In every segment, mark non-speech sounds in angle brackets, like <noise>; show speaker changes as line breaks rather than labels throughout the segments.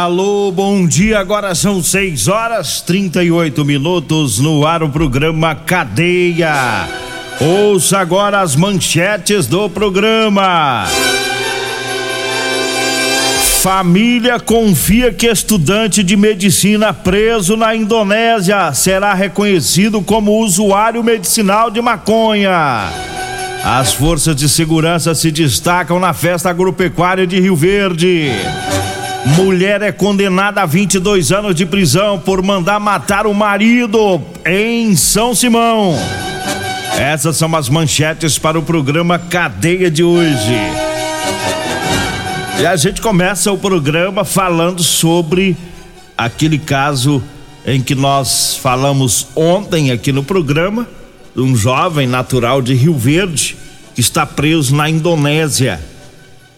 Alô, bom dia. Agora são 6 horas 38 minutos no ar o programa Cadeia. Ouça agora as manchetes do programa. Família confia que estudante de medicina preso na Indonésia será reconhecido como usuário medicinal de maconha. As forças de segurança se destacam na festa agropecuária de Rio Verde. Mulher é condenada a 22 anos de prisão por mandar matar o marido em São Simão. Essas são as manchetes para o programa Cadeia de hoje. E a gente começa o programa falando sobre aquele caso em que nós falamos ontem aqui no programa, um jovem natural de Rio Verde que está preso na Indonésia.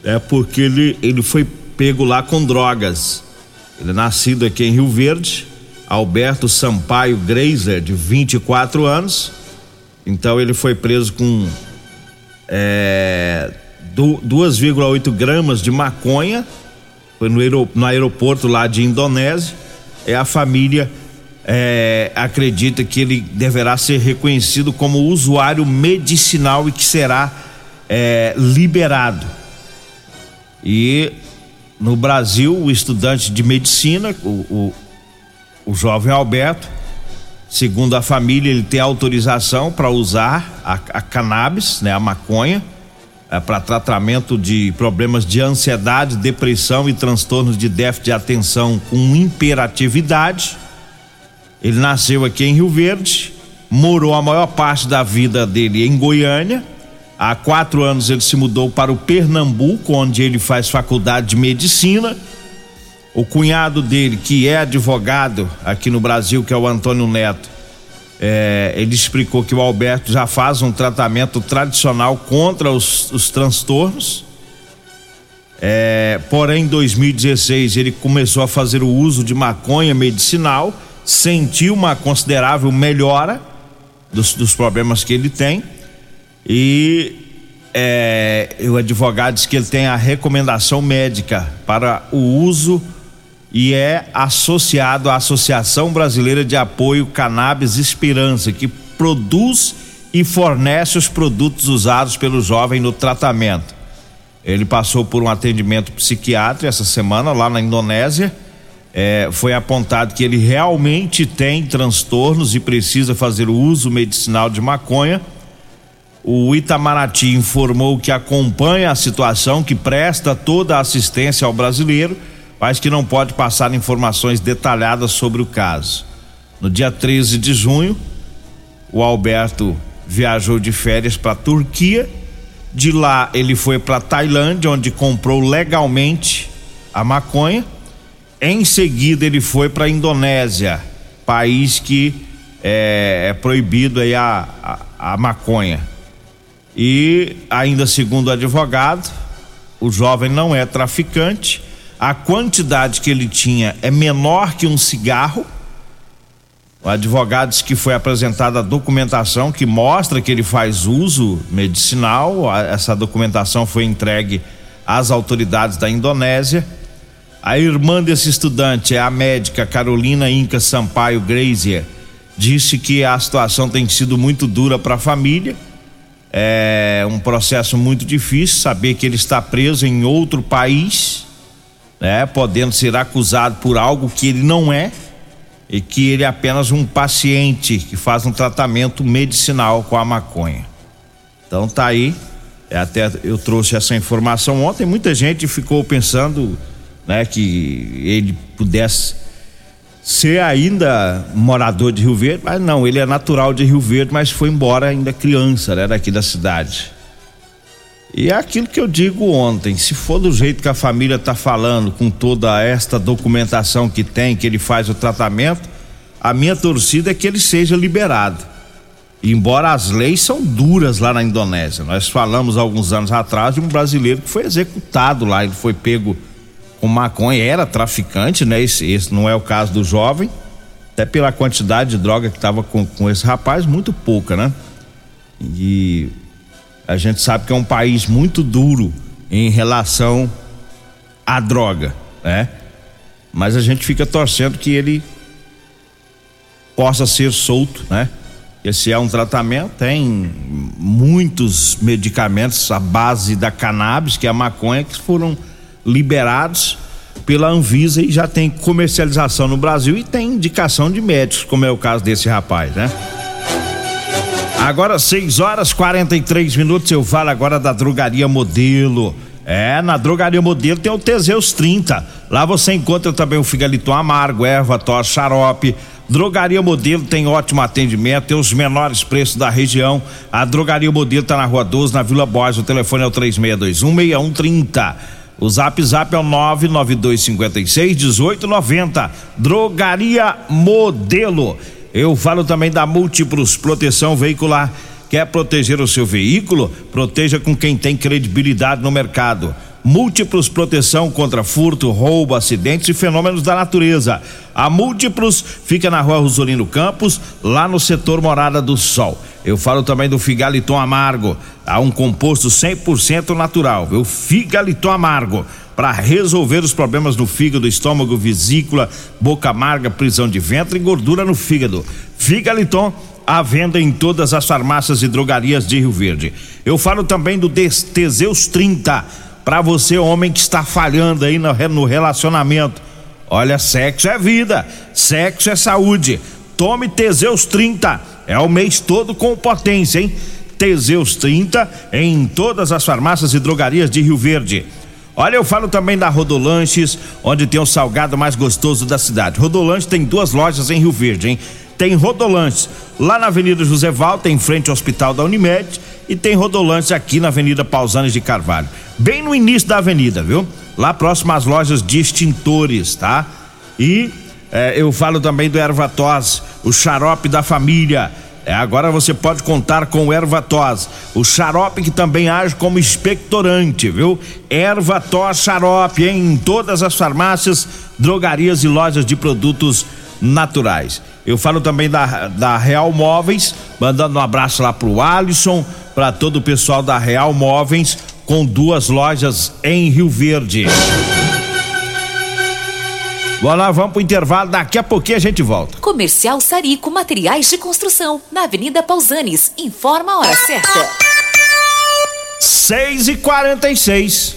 É porque ele, ele foi pego lá com drogas. Ele é nascido aqui em Rio Verde, Alberto Sampaio Greiser, de 24 anos. Então ele foi preso com é, 2,8 gramas de maconha. Foi no, aeroporto lá de Indonésia. É a família é, acredita que ele deverá ser reconhecido como usuário medicinal e que será é, liberado. E no Brasil, o estudante de medicina, o, o, o jovem Alberto, segundo a família, ele tem autorização para usar a, a, cannabis, né, a maconha, é, para tratamento de problemas de ansiedade, depressão e transtornos de déficit de atenção com imperatividade. Ele nasceu aqui em Rio Verde, morou a maior parte da vida dele em Goiânia Há quatro anos ele se mudou para o Pernambuco, onde ele faz faculdade de medicina. O cunhado dele, que é advogado aqui no Brasil, que é o Antônio Neto, é, ele explicou que o Alberto já faz um tratamento tradicional contra os, os transtornos. É, porém, em 2016 ele começou a fazer o uso de maconha medicinal, sentiu uma considerável melhora dos, dos problemas que ele tem e é, o advogado diz que ele tem a recomendação médica para o uso e é associado à Associação Brasileira de Apoio Cannabis Esperança, que produz e fornece os produtos usados pelo jovem no tratamento. Ele passou por um atendimento psiquiátrico essa semana lá na Indonésia. É, foi apontado que ele realmente tem transtornos e precisa fazer o uso medicinal de maconha o Itamaraty informou que acompanha a situação, que presta toda a assistência ao brasileiro, mas que não pode passar informações detalhadas sobre o caso. No dia 13 de junho, o Alberto viajou de férias para a Turquia. De lá ele foi para Tailândia, onde comprou legalmente a maconha. Em seguida ele foi para a Indonésia, país que é, é proibido aí a, a, a maconha. E ainda segundo o advogado, o jovem não é traficante, a quantidade que ele tinha é menor que um cigarro. O advogado disse que foi apresentada a documentação que mostra que ele faz uso medicinal. Essa documentação foi entregue às autoridades da Indonésia. A irmã desse estudante é a médica Carolina Inca Sampaio Grazier. Disse que a situação tem sido muito dura para a família é um processo muito difícil saber que ele está preso em outro país, né, podendo ser acusado por algo que ele não é e que ele é apenas um paciente que faz um tratamento medicinal com a maconha. Então tá aí, é, até eu trouxe essa informação ontem, muita gente ficou pensando, né, que ele pudesse ser ainda morador de Rio Verde, mas não, ele é natural de Rio Verde, mas foi embora ainda criança, né, daqui da cidade. E é aquilo que eu digo ontem, se for do jeito que a família está falando, com toda esta documentação que tem, que ele faz o tratamento, a minha torcida é que ele seja liberado. embora as leis são duras lá na Indonésia. Nós falamos alguns anos atrás de um brasileiro que foi executado lá, ele foi pego com maconha, era traficante, né? Esse, esse não é o caso do jovem, até pela quantidade de droga que estava com, com esse rapaz, muito pouca, né? E a gente sabe que é um país muito duro em relação à droga, né? Mas a gente fica torcendo que ele possa ser solto, né? Esse é um tratamento, tem muitos medicamentos à base da cannabis, que é a maconha, que foram liberados pela Anvisa e já tem comercialização no Brasil e tem indicação de médicos, como é o caso desse rapaz, né? Agora 6 horas 43 minutos, eu falo agora da drogaria modelo. É, na drogaria modelo tem o Teseus 30. Lá você encontra também o figalito amargo, erva, tos, xarope, Drogaria Modelo tem ótimo atendimento, tem os menores preços da região. A Drogaria Modelo está na Rua 12, na Vila Borges. O telefone é o 3621 6130. O Zap Zap é o 99256 1890. Drogaria Modelo. Eu falo também da Múltiplos Proteção Veicular. Quer proteger o seu veículo? Proteja com quem tem credibilidade no mercado. Múltiplos proteção contra furto, roubo, acidentes e fenômenos da natureza. A Múltiplos fica na rua Rosolino Campos, lá no setor Morada do Sol. Eu falo também do Figaliton Amargo. Há um composto 100% natural, viu? Figaliton Amargo. Para resolver os problemas no fígado, estômago, vesícula, boca amarga, prisão de ventre e gordura no fígado. Figaliton à venda em todas as farmácias e drogarias de Rio Verde. Eu falo também do Teseus 30 para você, homem que está falhando aí no, relacionamento. Olha, sexo é vida, sexo é saúde. Tome Teseus 30, é o mês todo com potência, hein? Teseus 30 em todas as farmácias e drogarias de Rio Verde. Olha, eu falo também da Rodolanches, onde tem o salgado mais gostoso da cidade. Rodolanches tem duas lojas em Rio Verde, hein? Tem Rodolanches lá na Avenida José Valta, em frente ao Hospital da Unimed, e tem Rodolanches aqui na Avenida Pausanes de Carvalho bem no início da avenida, viu? Lá próximo às lojas de extintores, tá? E é, eu falo também do Ervatos, o xarope da família. É, agora você pode contar com o Ervatos, o xarope que também age como expectorante, viu? Ervatos xarope em todas as farmácias, drogarias e lojas de produtos naturais. Eu falo também da, da Real Móveis, mandando um abraço lá pro Alisson, para todo o pessoal da Real Móveis, com duas lojas em Rio Verde. Vamos lá, vamos pro intervalo, daqui a pouquinho a gente volta.
Comercial Sarico Materiais de Construção, na Avenida Pausanes. Informa a hora certa.
6 e 46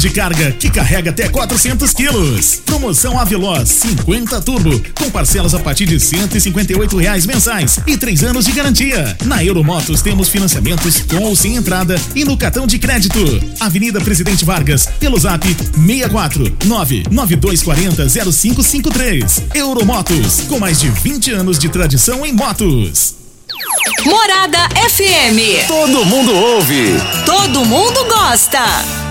de carga que carrega até 400 quilos. Promoção Aveloz 50 Turbo com parcelas a partir de 158 reais mensais e três anos de garantia. Na Euromotos temos financiamentos com ou sem entrada e no cartão de crédito. Avenida Presidente Vargas, pelo Zap 64 99240 0553. Euromotos, com mais de 20 anos de tradição em motos.
Morada FM.
Todo mundo ouve.
Todo mundo gosta.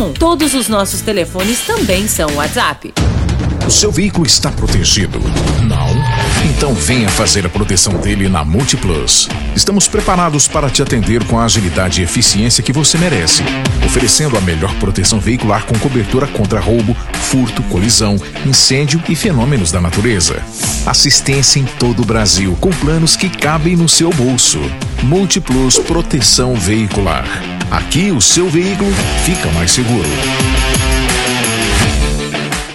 Todos os nossos telefones também são WhatsApp.
O seu veículo está protegido? Não? Então venha fazer a proteção dele na Multiplus. Estamos preparados para te atender com a agilidade e eficiência que você merece, oferecendo a melhor proteção veicular com cobertura contra roubo, furto, colisão, incêndio e fenômenos da natureza. Assistência em todo o Brasil, com planos que cabem no seu bolso. Multiplus Proteção Veicular. Aqui o seu veículo fica mais seguro.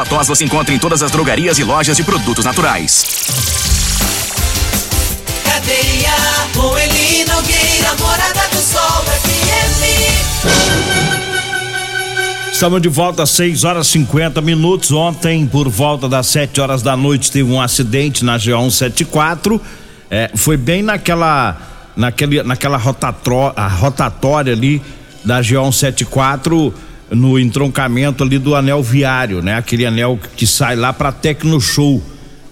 Erva tos você encontra em todas as drogarias e lojas de produtos naturais.
Cadeia, Nogueira, Morada do Sol FM.
Estamos de volta às 6 horas 50 minutos. Ontem, por volta das 7 horas da noite, teve um acidente na G174. É, foi bem naquela naquele, naquela rotatro, a rotatória ali da G174 no entroncamento ali do anel viário, né? Aquele anel que sai lá para Tecno Show,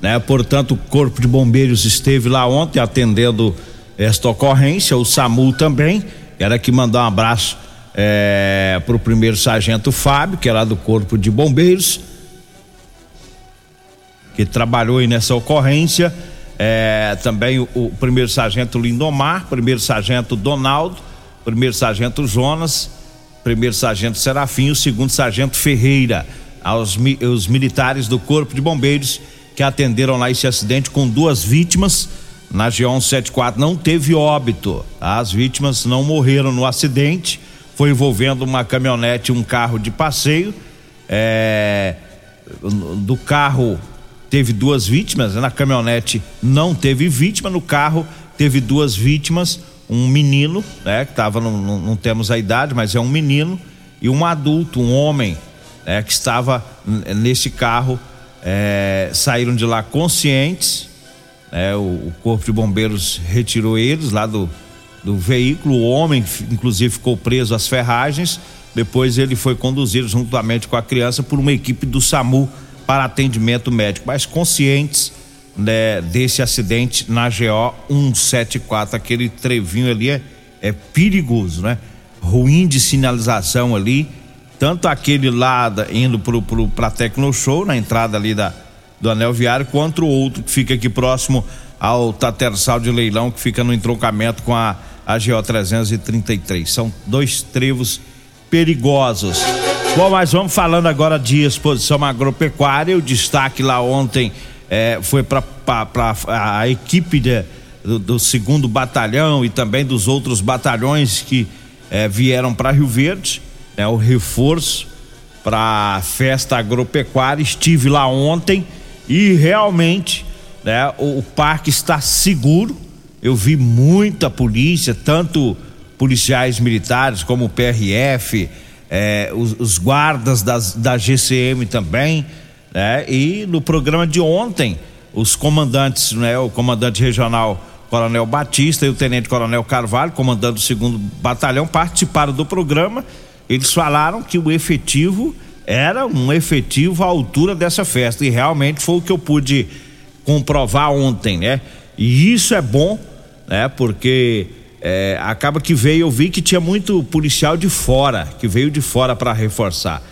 né? Portanto, o Corpo de Bombeiros esteve lá ontem atendendo esta ocorrência, o SAMU também. Quero aqui mandar um abraço é, para o primeiro sargento Fábio, que é lá do Corpo de Bombeiros, que trabalhou aí nessa ocorrência. É, também o, o primeiro sargento Lindomar, primeiro sargento Donaldo, primeiro sargento Jonas primeiro sargento Serafim, o segundo sargento Ferreira, aos os militares do Corpo de Bombeiros que atenderam lá esse acidente com duas vítimas. Na G174 não teve óbito, as vítimas não morreram no acidente. Foi envolvendo uma caminhonete e um carro de passeio. É, do carro teve duas vítimas, na caminhonete não teve vítima, no carro teve duas vítimas um menino, né, que estava, não, temos a idade, mas é um menino, e um adulto, um homem, né, que estava nesse carro, é, saíram de lá conscientes, né, o, o, Corpo de Bombeiros retirou eles lá do, do veículo, o homem, inclusive, ficou preso às ferragens, depois ele foi conduzido juntamente com a criança por uma equipe do SAMU para atendimento médico, mas conscientes né, desse acidente na GO 174. Aquele trevinho ali é, é perigoso, né? Ruim de sinalização ali. Tanto aquele lá indo pro, pro, pra Tecno Show, na entrada ali da, do anel viário, quanto o outro que fica aqui próximo ao Tatersal de Leilão, que fica no entroncamento com a, a GO 333. São dois trevos perigosos. Bom, mas vamos falando agora de exposição agropecuária. O destaque lá ontem é, foi para a equipe de, do, do, segundo batalhão e também dos outros batalhões que é, vieram para Rio Verde, né, o reforço para a festa agropecuária. Estive lá ontem e realmente né, o, o parque está seguro. Eu vi muita polícia, tanto policiais militares como o PRF, é, os, os, guardas das, da GCM também né? E no programa de ontem, os comandantes, né? O comandante regional Coronel Batista e o Tenente Coronel Carvalho, comandando o segundo batalhão, participaram do programa eles falaram que o efetivo era um efetivo à altura dessa festa e realmente foi o que eu pude comprovar ontem, né? E isso é bom, né? Porque é, acaba que veio, eu vi que tinha muito policial de fora, que veio de fora para reforçar.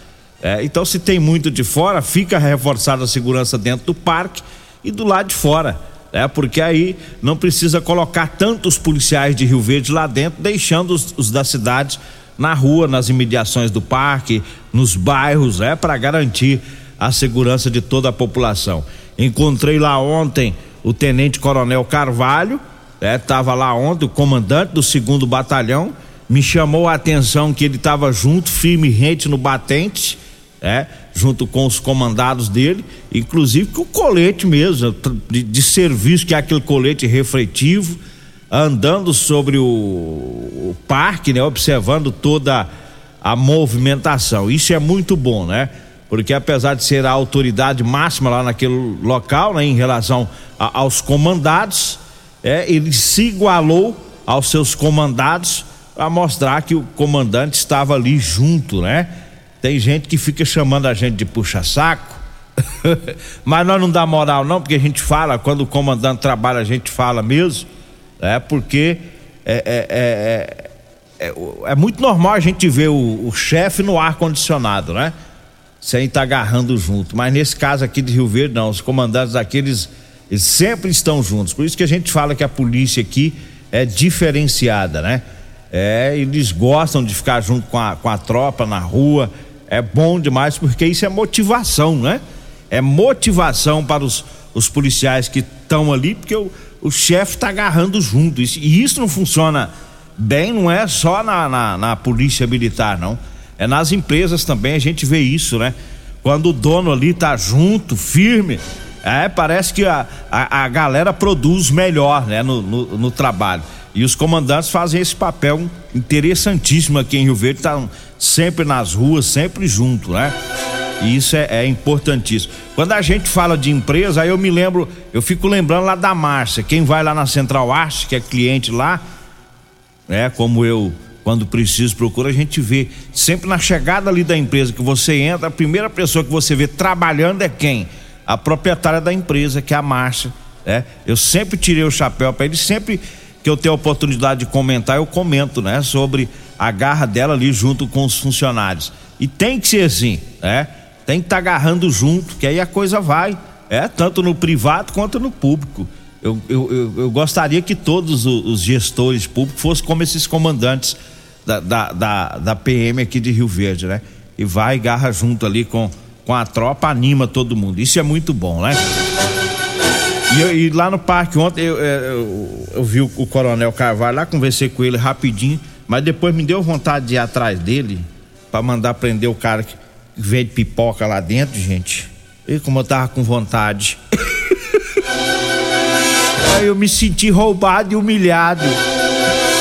É, então, se tem muito de fora, fica reforçada a segurança dentro do parque e do lado de fora. É, porque aí não precisa colocar tantos policiais de Rio Verde lá dentro, deixando os, os da cidade na rua, nas imediações do parque, nos bairros, é para garantir a segurança de toda a população. Encontrei lá ontem o Tenente Coronel Carvalho, estava é, lá ontem, o comandante do segundo batalhão, me chamou a atenção que ele estava junto, firme e rente no batente, é, junto com os comandados dele, inclusive com o colete mesmo, de, de serviço, que é aquele colete refletivo, andando sobre o, o parque, né, observando toda a movimentação. Isso é muito bom, né? Porque apesar de ser a autoridade máxima lá naquele local, né, em relação a, aos comandados, é, ele se igualou aos seus comandados para mostrar que o comandante estava ali junto, né? Tem gente que fica chamando a gente de puxa-saco, <laughs> mas nós não dá moral não, porque a gente fala, quando o comandante trabalha, a gente fala mesmo, é porque é, é, é, é, muito normal a gente ver o, o chefe no ar-condicionado, né? Sem estar tá agarrando junto, mas nesse caso aqui de Rio Verde, não, os comandantes daqueles eles sempre estão juntos, por isso que a gente fala que a polícia aqui é diferenciada, né? É, eles gostam de ficar junto com a, com a tropa na rua, é bom demais porque isso é motivação, né? É motivação para os, os policiais que estão ali, porque o, o chefe está agarrando junto. Isso, e isso não funciona bem, não é só na, na, na, polícia militar, não. É nas empresas também, a gente vê isso, né? Quando o dono ali tá junto, firme, é, parece que a, a, a galera produz melhor, né? No, no, no trabalho. E os comandantes fazem esse papel interessantíssimo aqui em Rio Verde, estão sempre nas ruas, sempre junto, né? E isso é, é, importantíssimo. Quando a gente fala de empresa, aí eu me lembro, eu fico lembrando lá da Márcia. Quem vai lá na Central Arte, que é cliente lá, é como eu, quando preciso, procura, a gente vê. Sempre na chegada ali da empresa que você entra, a primeira pessoa que você vê trabalhando é quem? A proprietária da empresa, que é a Márcia. É? Eu sempre tirei o chapéu para ele, sempre que eu tenho a oportunidade de comentar, eu comento, né? Sobre a garra dela ali junto com os funcionários. E tem que ser assim, né? Tem que estar tá agarrando junto, que aí a coisa vai, é, tanto no privado quanto no público. Eu, eu, eu, eu gostaria que todos os, gestores públicos fossem como esses comandantes da, da, da, da PM aqui de Rio Verde, né? E vai, garra junto ali com, com a tropa, anima todo mundo. Isso é muito bom, né? E, eu, e, lá no parque ontem eu, eu, eu, vi o, Coronel Carvalho lá, conversei com ele rapidinho, mas depois me deu vontade de ir atrás dele para mandar prender o cara que vende pipoca lá dentro, gente. E como eu tava com vontade. <laughs> Aí eu me senti roubado e humilhado.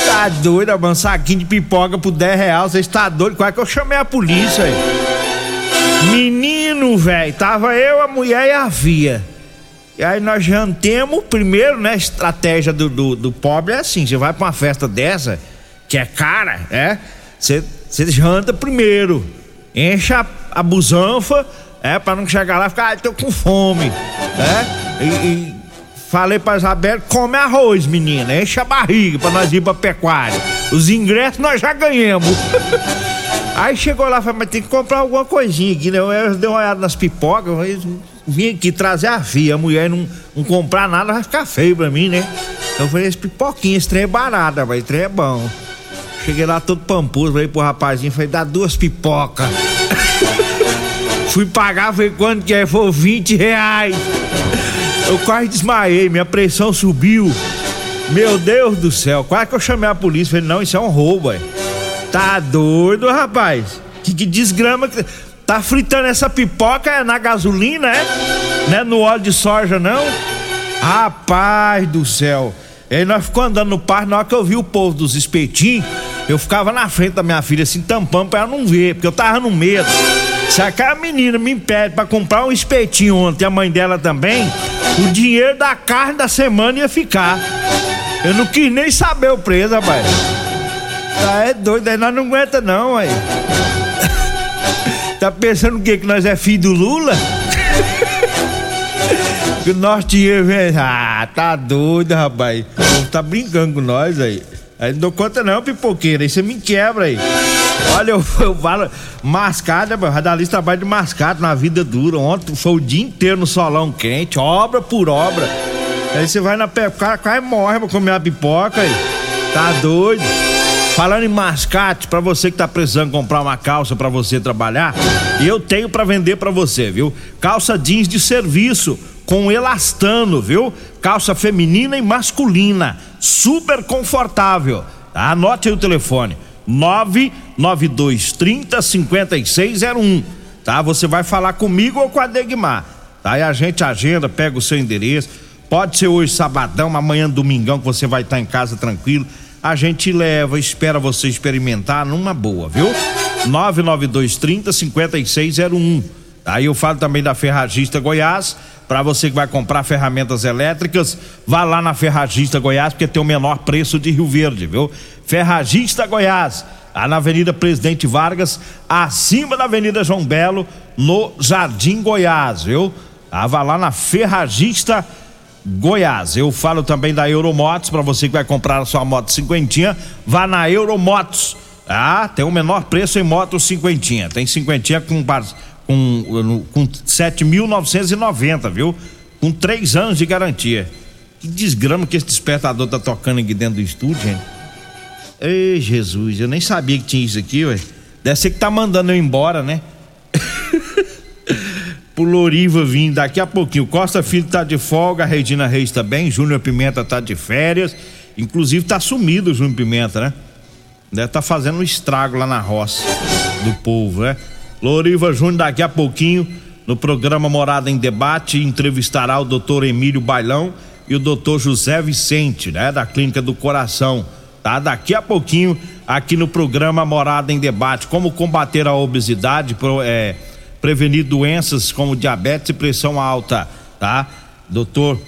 Tá doido, mano? Saquinho de pipoca por 10 reais, você está doido? Quase que eu chamei a polícia aí. Menino, velho, tava eu, a mulher e a via. E aí nós jantemos primeiro, né? Estratégia do, do, do pobre é assim: você vai pra uma festa dessa, que é cara, é? Você janta primeiro, enche a, a busanfa, é? Pra não chegar lá e ficar, ah, tô com fome, é? E, e falei pra Isabel: come arroz, menina, enche a barriga pra nós ir pra pecuária. Os ingressos nós já ganhamos. <laughs> Aí chegou lá e falou, mas tem que comprar alguma coisinha aqui, né? Eu dei uma olhada nas pipocas, mas vim aqui trazer a via, a mulher não, não comprar nada, vai ficar feio pra mim, né? Então eu falei, esse pipoquinha, esse trem é barato, esse trem é bom. Cheguei lá todo pampudo, falei pro rapazinho, falei, dá duas pipocas. <laughs> Fui pagar, falei, quanto que é? Foi 20 reais. Eu quase desmaiei, minha pressão subiu. Meu Deus do céu, quase que eu chamei a polícia. Falei, não, isso é um roubo, ué. Tá doido, rapaz? Que, que desgrama que. Tá fritando essa pipoca é na gasolina, é? Não é no óleo de soja, não? Rapaz do céu. E aí nós ficamos andando no parque, na hora que eu vi o povo dos espetinhos, eu ficava na frente da minha filha assim, tampando pra ela não ver, porque eu tava no medo. Se aquela menina me impede pra comprar um espetinho ontem, a mãe dela também, o dinheiro da carne da semana ia ficar. Eu não quis nem saber o preço, rapaz. Ah, é doido, aí nós não aguenta não, aí. <laughs> Tá pensando o quê? Que nós é filho do Lula? que nós tínhamos. Ah, tá doido, rapaz. O povo tá brincando com nós aí. Aí não dou conta não, pipoqueira. Aí você me quebra aí. Olha, eu, eu falo, mascada, meu, radalista trabalha de mascada na vida dura. Ontem foi o dia inteiro no solão quente, obra por obra. Aí você vai na pé, o cara cai e morre pra comer a pipoca aí. Tá doido? Falando em mascate, pra você que tá precisando comprar uma calça pra você trabalhar, eu tenho pra vender pra você, viu? Calça jeans de serviço com elastano, viu? Calça feminina e masculina, super confortável. Tá? Anote aí o telefone: 99230 5601. Tá? Você vai falar comigo ou com a Degmar. Tá? E a gente agenda, pega o seu endereço. Pode ser hoje sabadão, amanhã domingão que você vai estar em casa tranquilo. A gente leva, espera você experimentar numa boa, viu? 99230 5601. Aí eu falo também da Ferragista Goiás, para você que vai comprar ferramentas elétricas, vá lá na Ferragista Goiás, porque tem o menor preço de Rio Verde, viu? Ferragista Goiás, lá na Avenida Presidente Vargas, acima da Avenida João Belo, no Jardim Goiás, viu? Ah, vá lá na Ferragista Goiás. Eu falo também da Euromotos, para você que vai comprar a sua moto cinquentinha, vá na Euromotos. Ah, tem o menor preço em moto cinquentinha. Tem cinquentinha com com, com 7.990, viu? Com três anos de garantia. Que desgrama que esse despertador tá tocando aqui dentro do estúdio, gente. Ei, Jesus, eu nem sabia que tinha isso aqui, ué. Deve ser que tá mandando eu embora, né? Pro Loriva vir daqui a pouquinho. Costa Filho tá de folga, Regina Reis bem, Júnior Pimenta tá de férias. Inclusive tá sumido o Júnior Pimenta, né? Deve tá fazendo um estrago lá na roça do povo, né? Loriva Júnior daqui a pouquinho no programa Morada em Debate entrevistará o doutor Emílio Bailão e o doutor José Vicente, né, da Clínica do Coração, tá? Daqui a pouquinho aqui no programa Morada em Debate, como combater a obesidade, pro, é, prevenir doenças como diabetes e pressão alta, tá? Doutor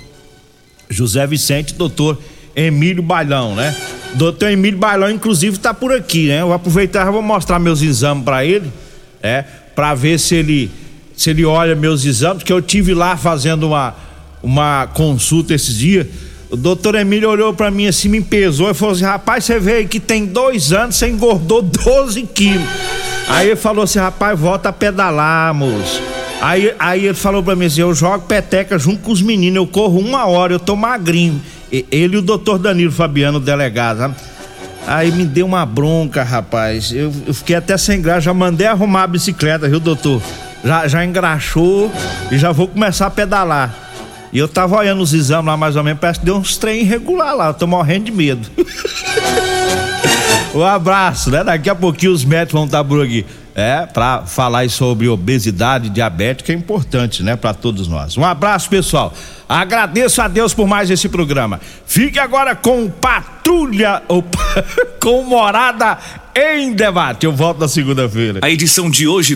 José Vicente, doutor Emílio Bailão, né? Doutor Emílio Bailão, inclusive, tá por aqui, né? Eu vou aproveitar e vou mostrar meus exames para ele é, para ver se ele se ele olha meus exames, que eu tive lá fazendo uma uma consulta esses dias. O doutor Emílio olhou para mim assim, me pesou e falou assim: rapaz, você veio que tem dois anos, você engordou 12 quilos. Aí ele falou assim: rapaz, volta a pedalar, moço. Aí, aí ele falou pra mim assim: eu jogo peteca junto com os meninos, eu corro uma hora, eu tô magrinho. Ele e o doutor Danilo Fabiano, delegado, sabe? Aí me deu uma bronca, rapaz. Eu, eu fiquei até sem graça, já mandei arrumar a bicicleta, viu, doutor? Já, já engraxou e já vou começar a pedalar. E eu tava olhando os exames lá mais ou menos, parece que deu uns trem irregular lá, eu tô morrendo de medo. <laughs> um abraço, né? Daqui a pouquinho os médicos vão estar por aqui. É, para falar sobre obesidade, diabetes, que é importante, né, para todos nós. Um abraço, pessoal. Agradeço a Deus por mais esse programa. Fique agora com Patrulha, <laughs> com Morada em Debate. Eu volto na segunda-feira.
A edição de hoje